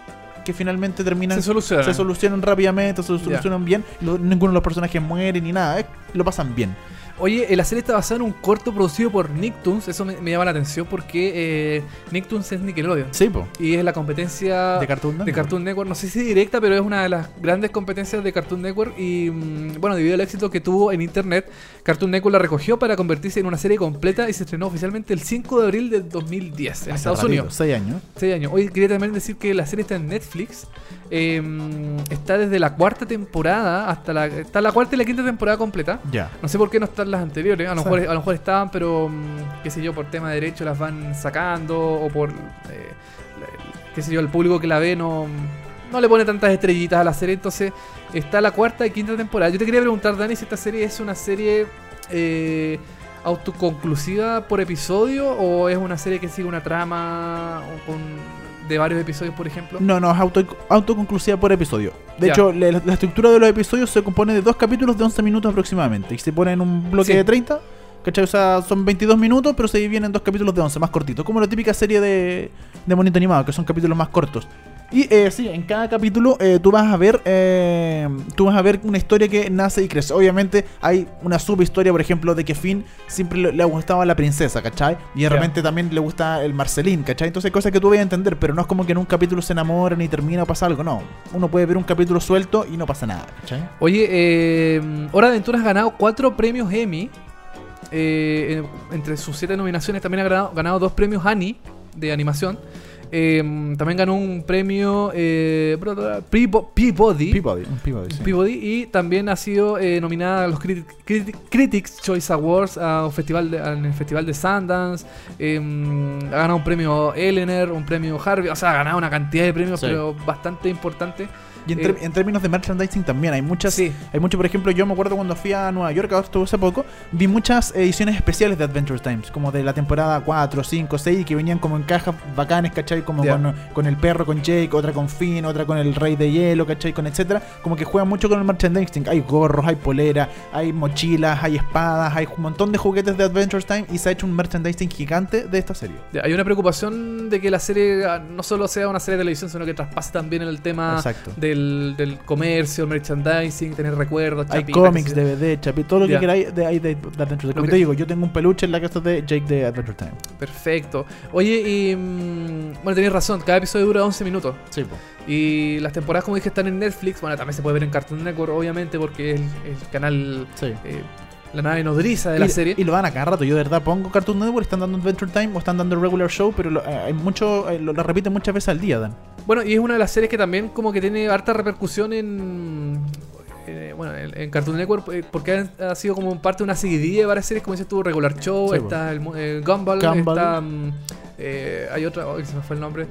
que finalmente terminan Se solucionan. se solucionan rápidamente, se solucionan bien, lo- ninguno de los personajes muere ni nada, eh, lo pasan bien. Oye, eh, la serie está basada en un corto producido por Nicktoons. Eso me, me llama la atención porque eh, Nicktoons es Nickelodeon. Sí, po. Y es la competencia De Cartoon Network. de Cartoon Network. No sé si directa, pero es una de las grandes competencias de Cartoon Network. Y mm, bueno, debido al éxito que tuvo en internet, Cartoon Network la recogió para convertirse en una serie completa y se estrenó oficialmente el 5 de abril del 2010 en Hace Estados ratito, Unidos. seis años. Seis años. Hoy quería también decir que la serie está en Netflix. Eh, está desde la cuarta temporada hasta la. Está la cuarta y la quinta temporada completa. Ya. No sé por qué no están las anteriores, a lo, mejor, a lo mejor estaban, pero mm, qué sé yo, por tema de derecho las van sacando o por, eh, qué sé yo, el público que la ve no, no le pone tantas estrellitas a la serie, entonces está la cuarta y quinta temporada. Yo te quería preguntar, Dani, si esta serie es una serie eh, autoconclusiva por episodio o es una serie que sigue una trama o con, de varios episodios, por ejemplo. No, no, es auto, autoconclusiva por episodio. De Ya. hecho, la, la estructura de los episodios se compone de dos capítulos de 11 minutos aproximadamente. Y se pone en un bloque Sí. de 30. ¿Cachai? O sea, son 22 minutos, pero se dividen en dos capítulos de 11, más cortitos. Como la típica serie de, de monito animado, que son capítulos más cortos. Y eh, sí, en cada capítulo eh, tú vas a ver eh, tú vas a ver una historia que nace y crece. Obviamente hay una subhistoria, por ejemplo, de que Finn siempre le, le gustaba la princesa, ¿cachai? Y de repente también le gusta el Marcelín, ¿cachai? Entonces hay cosas que tú vas a entender, pero no es como que en un capítulo se enamoran y termina o pasa algo, no. Uno puede ver un capítulo suelto y no pasa nada, ¿cachai? Oye, eh, Hora de Aventura ha ganado cuatro premios Emmy. En- entre sus siete nominaciones también ha ganado, ganado dos premios Annie de animación. Eh, también ganó un premio eh, Peabo- Peabody. Peabody, un Peabody, sí. Peabody, y también ha sido eh, nominada a los Criti- Criti- Critics Choice Awards a un festival de- en el Festival de Sundance. eh, ha ganado un premio Eleanor, un premio Harvey. O sea, ha ganado una cantidad de premios, Sí. pero bastante importante. Y en, Eh, en términos de merchandising también hay muchas. Sí. Hay mucho, por ejemplo, yo me acuerdo cuando fui a Nueva York, ahora estuve hace poco, vi muchas ediciones especiales de Adventure Times, como de la temporada 4, 5, 6, que venían como en cajas bacanes, ¿cachai? Como con, con el perro, con Jake, otra con Finn, otra con el Rey de Hielo, ¿cachai? Con etcétera. Como que juegan mucho con el merchandising. Hay gorros, hay polera, hay mochilas, hay espadas, hay un montón de juguetes de Adventure Time y se ha hecho un merchandising gigante de esta serie. Hay una preocupación de que la serie ah, no solo sea una serie de televisión, sino que traspase también el tema Exacto. Del, del comercio, merchandising, tener recuerdos. Hay chapitas, cómics. DVD, chapi, todo lo que queráis de, de, de Adventure Time. Que- te digo, yo tengo un peluche en la casa de Jake de Adventure Time. Perfecto. Oye, y. mm, bueno, tenías razón, cada episodio dura 11 minutos. Sí, pues. Y las temporadas, como dije, están en Netflix. Bueno, también se puede ver en Cartoon Network, obviamente, porque es el, el canal. Sí. eh, la nave nodriza de la serie. y lo dan a cada rato. Yo de verdad pongo Cartoon Network, están dando Adventure Time o están dando Regular Show, pero lo, eh, hay mucho, eh, lo, lo repiten muchas veces al día, Dan. Bueno, y es una de las series que también como que tiene harta repercusión en... eh, bueno, en, Cartoon Network porque ha, sido como parte de una seguidilla de varias series como dices tú, Regular Show, Sí, está el, eh, Gumball, Gumball. está mm, eh, hay otra, oh, se me fue el nombre,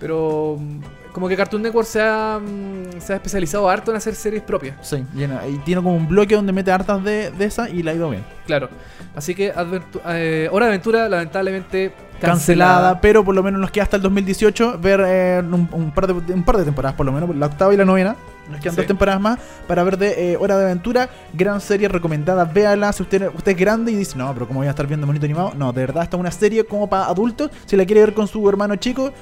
pero mm, como que Cartoon Network se ha, mm, se ha especializado harto en hacer series propias, Sí, llena, y tiene como un bloque donde mete hartas de, de esa y la ha ido bien. claro. Así que Adventu- eh, Hora de Aventura lamentablemente Cancelada, cancelada. pero por lo menos nos queda hasta el 2018 ver eh, un, un par de, un par de temporadas, por lo menos, la octava y la novena. Nos quedan Sí. dos temporadas más para ver de eh, Hora de Aventura. Gran serie recomendada, véala. Si usted, usted es grande y dice, no, pero ¿cómo voy a estar viendo bonito animado? No, de verdad, esta es una serie como para adultos. Si la quiere ver con su hermano chico,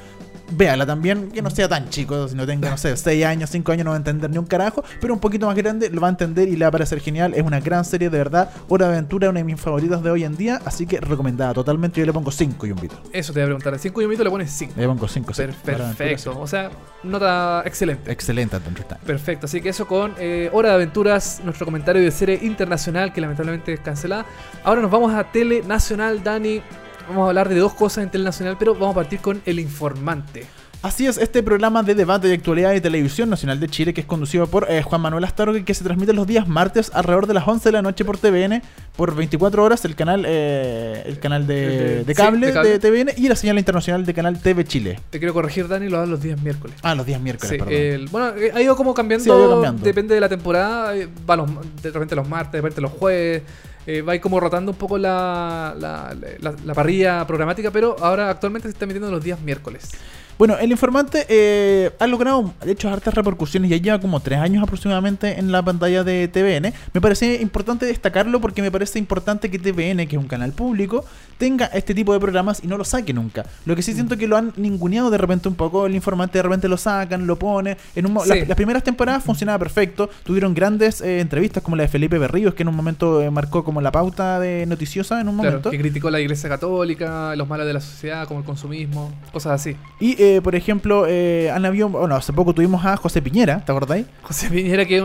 véala también, que no sea tan chico, si no tenga, no sé, 6 años, 5 años, no va a entender ni un carajo, pero un poquito más grande lo va a entender y le va a parecer genial. Es una gran serie, de verdad. Hora de Aventura, una de mis favoritas de hoy en día, así que recomendada totalmente. Yo le pongo 5 y un vito. Eso te voy a preguntar. De 5 y un minuto le pones 5. Le pongo 5. Perfecto. O sea, nota excelente. Excelente Time. Perfecto, así que eso con eh, Hora de Aventuras, nuestro comentario de serie internacional que lamentablemente es cancelada. Ahora nos vamos a Tele Nacional, Dani. Vamos a hablar de dos cosas en Tele Nacional, pero vamos a partir con El Informante. Así es, este programa de debate de actualidad de Televisión Nacional de Chile, que es conducido por eh, Juan Manuel Astorga y que se transmite los días martes alrededor de las 11 de la noche por TVN, por 24 horas, el canal eh, el canal de, De- de sí, cable de cable. de TVN y la señal internacional de canal TV Chile. Te quiero corregir, Dani, lo dan los días miércoles. Ah, los días miércoles, Sí, perdón. el- bueno, eh, ha ido como cambiando, Sí, ha ido cambiando. depende de la temporada, va los, de repente los martes, de repente los jueves, eh, va como rotando un poco la, la, la- la parrilla programática, pero ahora actualmente se está metiendo los días miércoles. Bueno, el informante eh, ha logrado, de hecho, hartas repercusiones. Ya lleva como tres años aproximadamente en la pantalla de TVN. Me parece importante destacarlo porque me parece importante que TVN, que es un canal público, tenga este tipo de programas y no lo saque nunca. Lo que sí siento que lo han ninguneado de repente un poco. El informante de repente lo sacan, lo pone. En un, Sí. las, las primeras temporadas funcionaba perfecto. Tuvieron grandes eh, entrevistas como la de Felipe Berríos, que en un momento eh, marcó como la pauta de noticiosa en un Claro, momento. que criticó la iglesia católica, los males de la sociedad, como el consumismo, cosas así. Y, eh, por ejemplo, eh, han habido, bueno, hace poco tuvimos a José Piñera, ¿te acordáis? José Piñera que...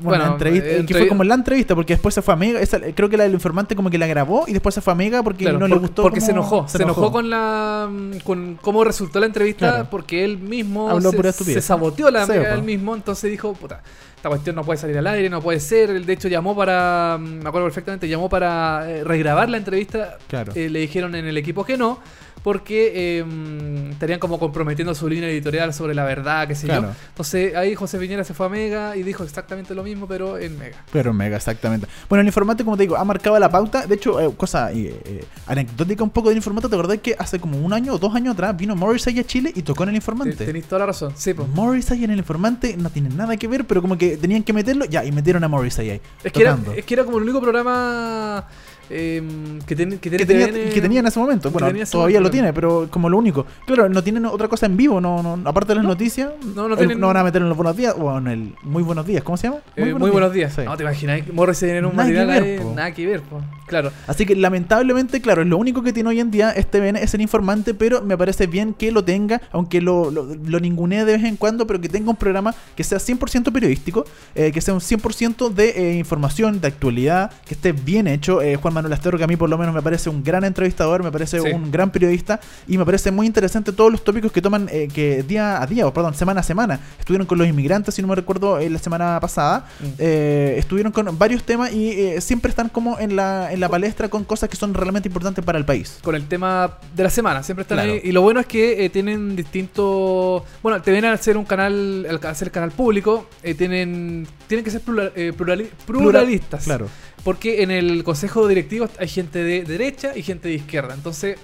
Bueno, entrevista, eh, que fue como la entrevista, porque después se fue a Mega. esa- creo que la del informante como que la grabó y después se fue a Mega porque Claro, no le gustó. porque se enojó, se enojó, con la mm, con cómo resultó la entrevista Claro. porque él mismo Habló se, se saboteó la Mega él mismo, entonces dijo, puta, esta cuestión no puede salir al aire, no puede ser. Él de hecho llamó para, mm, me acuerdo perfectamente, llamó para eh, regrabar la entrevista. Claro. Eh, le dijeron en el equipo que no, porque eh, mm, estarían como comprometiendo su línea editorial sobre la verdad, qué sé Claro. yo. Entonces ahí José Piñera se fue a Mega y dijo exactamente lo mismo, pero en Mega. Pero Mega, exactamente. Bueno, el informante, como te digo, ha marcado la pauta. De hecho, eh, cosa eh, eh, anecdótica un poco del informante. ¿Te acordás que hace como un año o dos años atrás vino Morrissey a Chile y tocó en el Te- informante? Tenéis toda la razón. Sí, po. Morrissey en el informante no tiene nada que ver, pero como que tenían que meterlo, ya, y metieron a Morrissey ahí. Es que, era, es que era como el único programa em, que, ten- que que tenía, TVN. que tenía en ese momento. que Bueno, todavía lo tiene, pero como lo único. Claro, no tienen otra cosa en vivo, no, no aparte de las No. noticias. No, no tienen- van a meter en los buenos días o en el muy buenos días, ¿cómo se llama? Eh, muy buenos días. Sí. No te imaginas, Morrissey en un Nada que material ver, ahí, po. nada que ver, po. Claro. Así que lamentablemente, claro, lo único que tiene hoy en día este TVN es el informante, pero me parece bien que lo tenga, aunque lo, lo, lo ningunee de vez en cuando, pero que tenga un programa que sea 100% periodístico, eh, que sea un 100% de eh, información, de actualidad, que esté bien hecho. Eh, Juan Manuel Astero, que a mí por lo menos me parece un gran entrevistador, me parece Sí. un gran periodista y me parece muy interesante todos los tópicos que toman eh, que día a día, o perdón, semana a semana. Estuvieron con los inmigrantes, si no me recuerdo, eh, la semana pasada. Mm. Eh, estuvieron con varios temas y eh, siempre están como en la, en la palestra con cosas que son realmente importantes para el país. Con el tema de la semana, siempre están Claro. ahí. Y lo bueno es que eh, tienen distintos. Bueno, te ven al ser un canal, al ser canal público, eh, tienen, tienen que ser plural- eh, plurali- pluralistas. Claro. Porque en el consejo directivo hay gente de derecha y gente de izquierda. Entonces,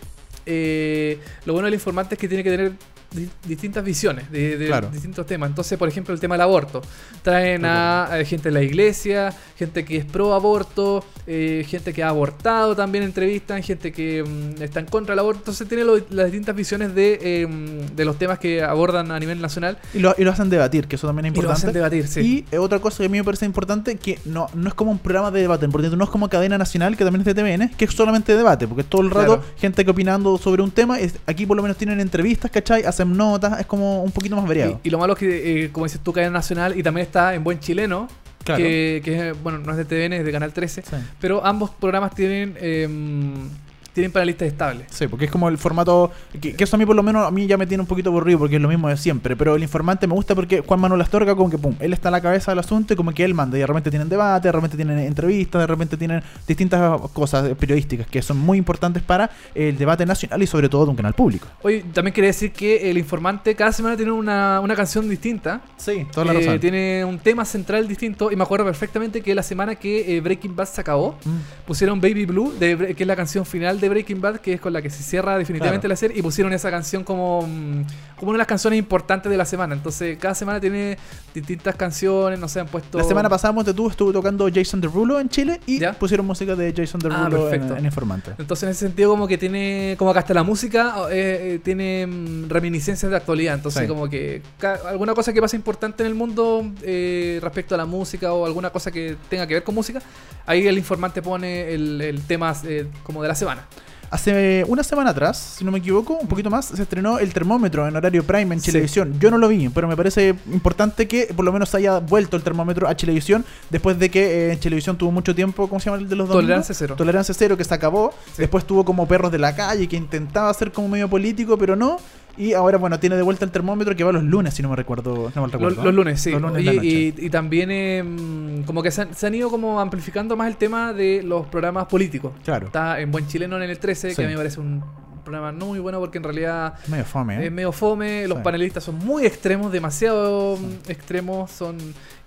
lo bueno del informante es que tiene que tener di- distintas visiones de, de Claro. distintos temas. Entonces, por ejemplo, el tema del aborto. Traen a, a gente de la iglesia, gente que es pro aborto, eh, gente que ha abortado también entrevistan, gente que mm, está en contra del aborto. Entonces, tiene lo- las distintas visiones de, eh, mm, de los temas que abordan a nivel nacional. Y lo, y lo hacen debatir, que eso también es Y lo importante. hacen debatir, sí. Y eh, otra cosa que a mí me parece importante, que no, no es como un programa de debate, por no es como Cadena Nacional, que también es de TVN, que es solamente debate, porque todo el rato Claro. gente que opinando sobre un tema, es- aquí por lo menos tienen entrevistas, ¿cachai? Hacen notas, es como un poquito más variado. Y, y lo malo es que, eh, como dices tú, cadena nacional y también está en Buen Chileno, Claro. que, que es, bueno, no es de TVN, es de Canal 13, Sí. pero ambos programas tienen em, tienen panelistas estables. Sí, porque es como el formato. Que, que eso a mí, por lo menos, a mí ya me tiene un poquito aburrido porque es lo mismo de siempre. Pero el informante me gusta porque Juan Manuel Astorga, como que pum, él está a la cabeza del asunto y como que él manda. Y de repente tienen debate, de repente tienen entrevistas, de repente tienen distintas cosas periodísticas que son muy importantes para el debate nacional y sobre todo de un canal público. Oye, también quería decir que el informante cada semana tiene una, una canción distinta. Sí, toda la Eh, razón. tiene un tema central distinto y me acuerdo perfectamente que la semana que eh, Breaking Bad se acabó, Mm. pusieron Baby Blue, de, que es la canción final de Breaking Bad, que es con la que se cierra definitivamente Claro. la serie, y pusieron esa canción como, mm, como una de las canciones importantes de la semana. Entonces, cada semana tiene distintas canciones, no sé, han puesto... La semana pasada Monte tú estuvo tocando Jason Derulo en Chile y ¿Ya? pusieron música de Jason Ah, Derulo en, Informante. Entonces, en ese sentido, como que tiene, como acá está la música, eh, eh, tiene mm, reminiscencias de actualidad. Entonces, Sí. como que alguna cosa que pasa importante en el mundo eh, respecto a la música o alguna cosa que tenga que ver con música, ahí el informante pone el, el tema como de la semana. Hace una semana atrás, si no me equivoco, un poquito más, se estrenó el termómetro en horario prime en Sí. Chilevisión. Yo no lo vi, pero me parece importante que por lo menos haya vuelto el termómetro a Chilevisión después de que eh, en Chilevisión tuvo mucho tiempo, ¿cómo se llama el de los domingos? Tolerancia cero. Tolerancia cero, que se acabó. Después tuvo como perros de la calle, que intentaba ser como medio político, pero no. Y ahora, bueno, tiene de vuelta el termómetro que va los lunes, si no me recuerdo. No Los, recuerdo. los lunes, sí. Los lunes noche. y, y también eh, mm, como que se han, se han ido como amplificando más el tema de los programas políticos. Claro. Está en Buen Chileno en el 13, Sí. que a mí me parece un programa no muy bueno porque en realidad Es medio fome, ¿eh? es medio fome, los Sí. panelistas son muy extremos, demasiado mm, extremos, son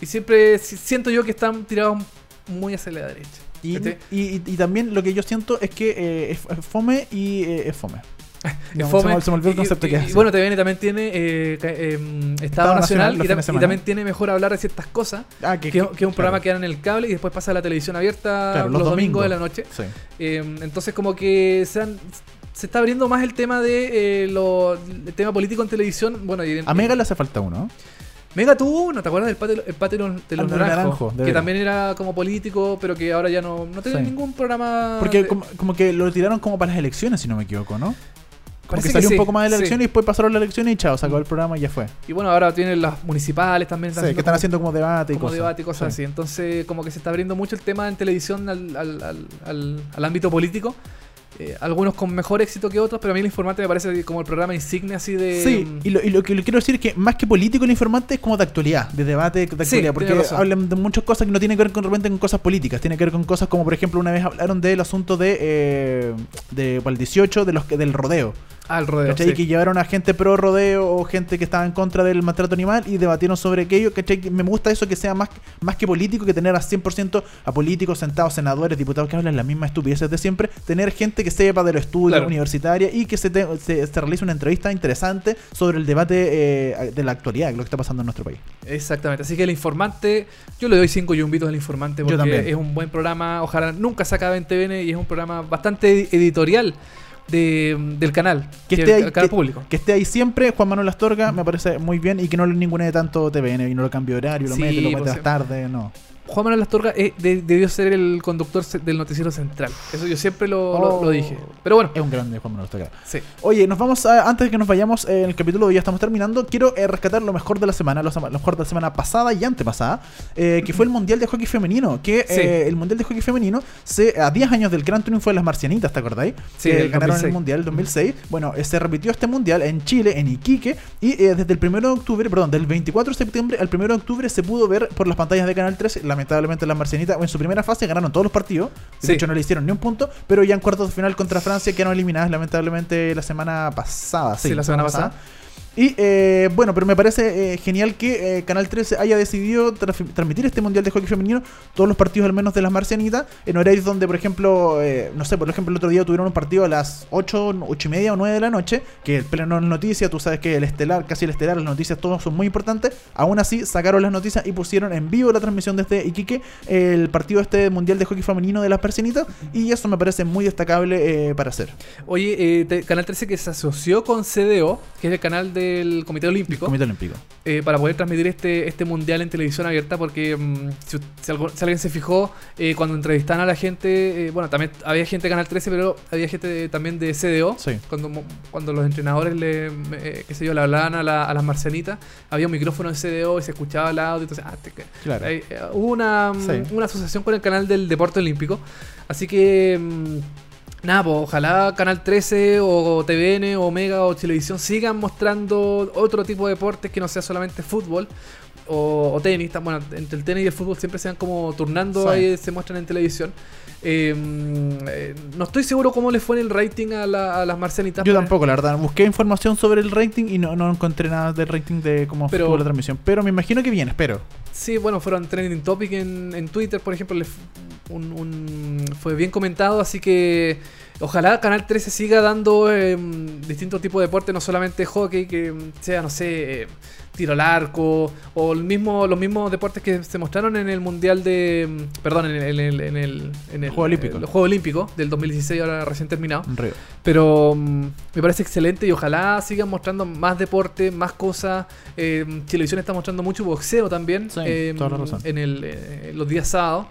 y siempre si- siento yo que están tirados muy hacia la derecha. Y, y, también lo que yo siento es que eh, es es fome y eh, es fome. No, fome. Se, me, se me olvidó el concepto y- que y bueno, TVN también tiene eh, em, Estado, Estado Nacional y, tam- también tiene mejor hablar de ciertas cosas. Ah, Que, que es un programa que dan en el cable y después pasa a la televisión abierta Claro, los, los domingos de la noche. Sí. Eh, entonces como que se, han- se está abriendo más el tema de eh, lo, el tema político en televisión. Bueno, y A Mega le hace falta uno. Mega tuvo uno, ¿te acuerdas del patio, el patio de los, Ah, naranjos? naranjo, que también era como político, pero que ahora ya no, no tiene Sí. ningún programa. Porque de- como, como que lo tiraron como para las elecciones, si no me equivoco, ¿no? Como Parece que que salió sí, un poco más de la sí. elección y después pasaron la elección y chao, se acabó el programa y ya fue. Y bueno, ahora tienen las municipales también. Sí, que están como- haciendo como debate y como cosas. debate y cosas Sí. así. Entonces, como que se está abriendo mucho el tema en televisión al, al- al- ámbito político. Eh, algunos con mejor éxito que otros, pero a mí el informante me parece como el programa insignia así de. Sí, y lo, y lo que le quiero decir es que más que político el informante es como de actualidad, de debate de actualidad, tiene porque hablan de muchas cosas que no tienen que ver con, realmente con cosas políticas, tiene que ver con cosas como por ejemplo una vez hablaron del asunto de eh, de para el 18 de los del rodeo. El rodeo. ¿Cachai? sí. Que llevaron a gente pro rodeo o gente que estaba en contra del maltrato animal y debatieron sobre aquello. ¿cachai? Que Me gusta eso que sea más, más que político, que tener a 100% a políticos sentados, senadores, diputados que hablan las mismas estupideces de siempre. Tener gente que sepa de los estudios Claro. universitarios y que se, te- se, se realice una entrevista interesante sobre el debate eh, de la actualidad, lo que está pasando en nuestro país. Exactamente. Así que el informante, yo le doy cinco yumbitos al informante Yo porque es un buen programa. Ojalá nunca se acabe en TVN y es un programa bastante editorial de, del canal. Que que esté, el ahí, canal que, público. que esté ahí siempre Juan Manuel Astorga, me parece muy bien y que no lo ningune tanto TVN y no lo cambie de horario, lo Sí, mete, lo mete pues, más tarde, no. Juan Manuel Astorga eh, de- debió ser el conductor del noticiero central. Eso yo siempre lo, lo- lo Oh. dije. Pero bueno, Es un grande Juan Manuel Astorga. sí. Oye, nos vamos a, antes de que nos vayamos, eh, en el capítulo ya estamos terminando. Quiero eh, rescatar lo mejor de la semana, lo, mejor de la semana pasada y antepasada, eh, que fue el Mundial de Hockey Femenino. Que Sí. el Mundial de Hockey Femenino, se, a 10 años del gran triunfo de las Marcianitas, ¿te acordáis? Sí, que del ganaron 2006. el Mundial 2006. Bueno, se repitió este Mundial en Chile, en Iquique, y desde el 1 de octubre, perdón, del 24 de septiembre al 1 de octubre se pudo ver por las pantallas de Canal 13. Lamentablemente las Marcianitas en su primera fase ganaron todos los partidos. De Sí. hecho, no le hicieron ni un punto, pero ya en cuartos de final contra Francia quedaron eliminadas lamentablemente la semana pasada. Sí, la semana pasada. Y eh, bueno, pero me parece eh, genial que eh, Canal 13 haya decidido transmitir este Mundial de Hockey Femenino, todos los partidos al menos de las marcianitas, en horarios donde, por ejemplo, eh, no sé, por ejemplo, el otro día tuvieron un partido a las 8, 8 y media o 9 de la noche, que el pleno de noticias, tú sabes que el estelar, casi el estelar, las noticias todos son muy importantes, aún así sacaron las noticias y pusieron en vivo la transmisión desde Iquique el partido este Mundial de Hockey Femenino de las marcianitas, y eso me parece muy destacable para hacer. Oye, Canal 13 que se asoció con CDO, que es el canal del Comité Olímpico, Comité Olímpico. eh, para poder transmitir este, este mundial en televisión abierta, porque mm, si, si algo- si alguien se fijó, eh, cuando entrevistaban a la gente, eh, bueno, también había gente de Canal 13, pero había gente de- también de CDO, Sí. cuando, cuando los entrenadores le, qué sé yo, le hablaban a, la- a las marcianitas, había un micrófono en CDO y se escuchaba el audio, entonces, ah, te- Claro. hubo una, mm, Sí. una asociación con el canal del deporte olímpico, así que... mm, Nada, pues ojalá Canal 13 o TVN o Omega o Televisión sigan mostrando otro tipo de deportes que no sea solamente fútbol o, o tenis. Tan- Bueno, entre el tenis y el fútbol siempre se van como turnando, Sí. ahí se muestran en televisión. Eh, eh, no estoy seguro cómo le fue en el rating a, la- a las marcianitas. Yo tampoco, la verdad. Busqué información sobre el rating y no, no encontré nada del rating de cómo Pero- estuvo la transmisión. Pero me imagino que bien, espero. Sí, bueno, fueron trending topic en, en Twitter, por ejemplo, le f- un- un- fue bien comentado, así que Ojalá Canal 13 siga dando eh, distintos tipos de deportes, no solamente hockey, que sea, no sé, eh, tiro al arco, o el mismo, los mismos deportes que se mostraron en el Mundial de. mm, Perdón, en el, en el, en el, en el- Juego Olímpico. el Juego Olímpico del 2016, ahora recién terminado. Río. Pero mm, me parece excelente y ojalá sigan mostrando más deporte, más cosas. Eh, Televisión está mostrando mucho boxeo también. Sí, eh. En el, eh, los días sábados,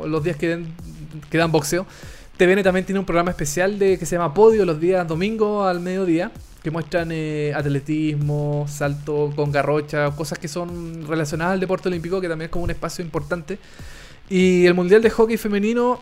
o los días que, den- que dan boxeo. TVN también tiene un programa especial de que se llama Podio los días domingo al mediodía. Que muestran eh, atletismo, salto con garrocha, cosas que son relacionadas al deporte olímpico, que también es como un espacio importante. Y el Mundial de Hockey Femenino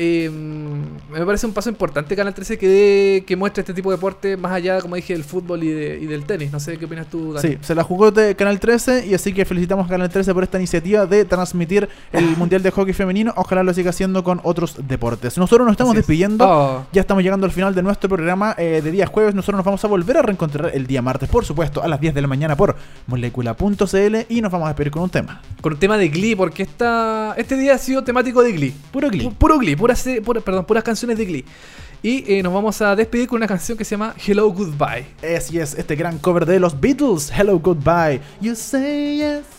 eh, me parece un paso importante Canal 13 que, dé- que muestre este tipo de deporte más allá, como dije, del fútbol y, de- y del tenis. No sé qué opinas tú, Dani. Sí, se la jugó de Canal 13 y así que felicitamos a Canal 13 por esta iniciativa de transmitir el Mundial de Hockey Femenino. Ojalá lo siga haciendo con otros deportes. Nosotros nos estamos Así es. despidiendo. Oh. Ya estamos llegando al final de nuestro programa eh, de día jueves. Nosotros nos vamos a volver a reencontrar el día martes, por supuesto, a las 10 de la mañana por molecula.cl y nos vamos a despedir con un tema. Con un tema de Glee, porque esta, este día ha sido temático de Glee. Puro Glee. Pu- Puro Glee, puras, perdón, puras canciones de Glee. Y eh, nos vamos a despedir con una canción que se llama Hello Goodbye. Es, este gran cover de los Beatles, Hello Goodbye. You say yes,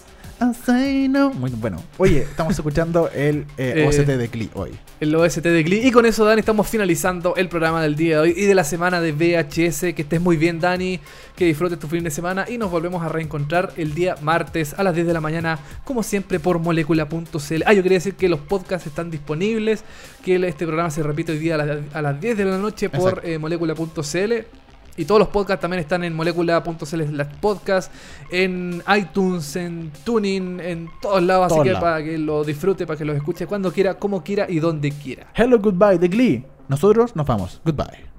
no. Muy bueno. Oye, estamos escuchando el eh, Eh, OST de Glee hoy. el OST de Glee. Y con eso, Dani, estamos finalizando el programa del día de hoy y de la semana de VHS. Que estés muy bien, Dani. Que disfrutes tu fin de semana. Y nos volvemos a reencontrar el día martes a las 10 de la mañana, como siempre, por molecula.cl. Ah, yo quería decir que los podcasts están disponibles. Que este programa se repite hoy día a las, a las 10 de la noche por eh, molecula.cl. Y todos los podcasts también están en molecula.cl podcast, en iTunes, en Tuning, en todos lados. Todos así que para que lo disfrute, para que los escuche cuando quiera, como quiera y donde quiera. Hello Goodbye de Glee. Nosotros nos vamos. Goodbye.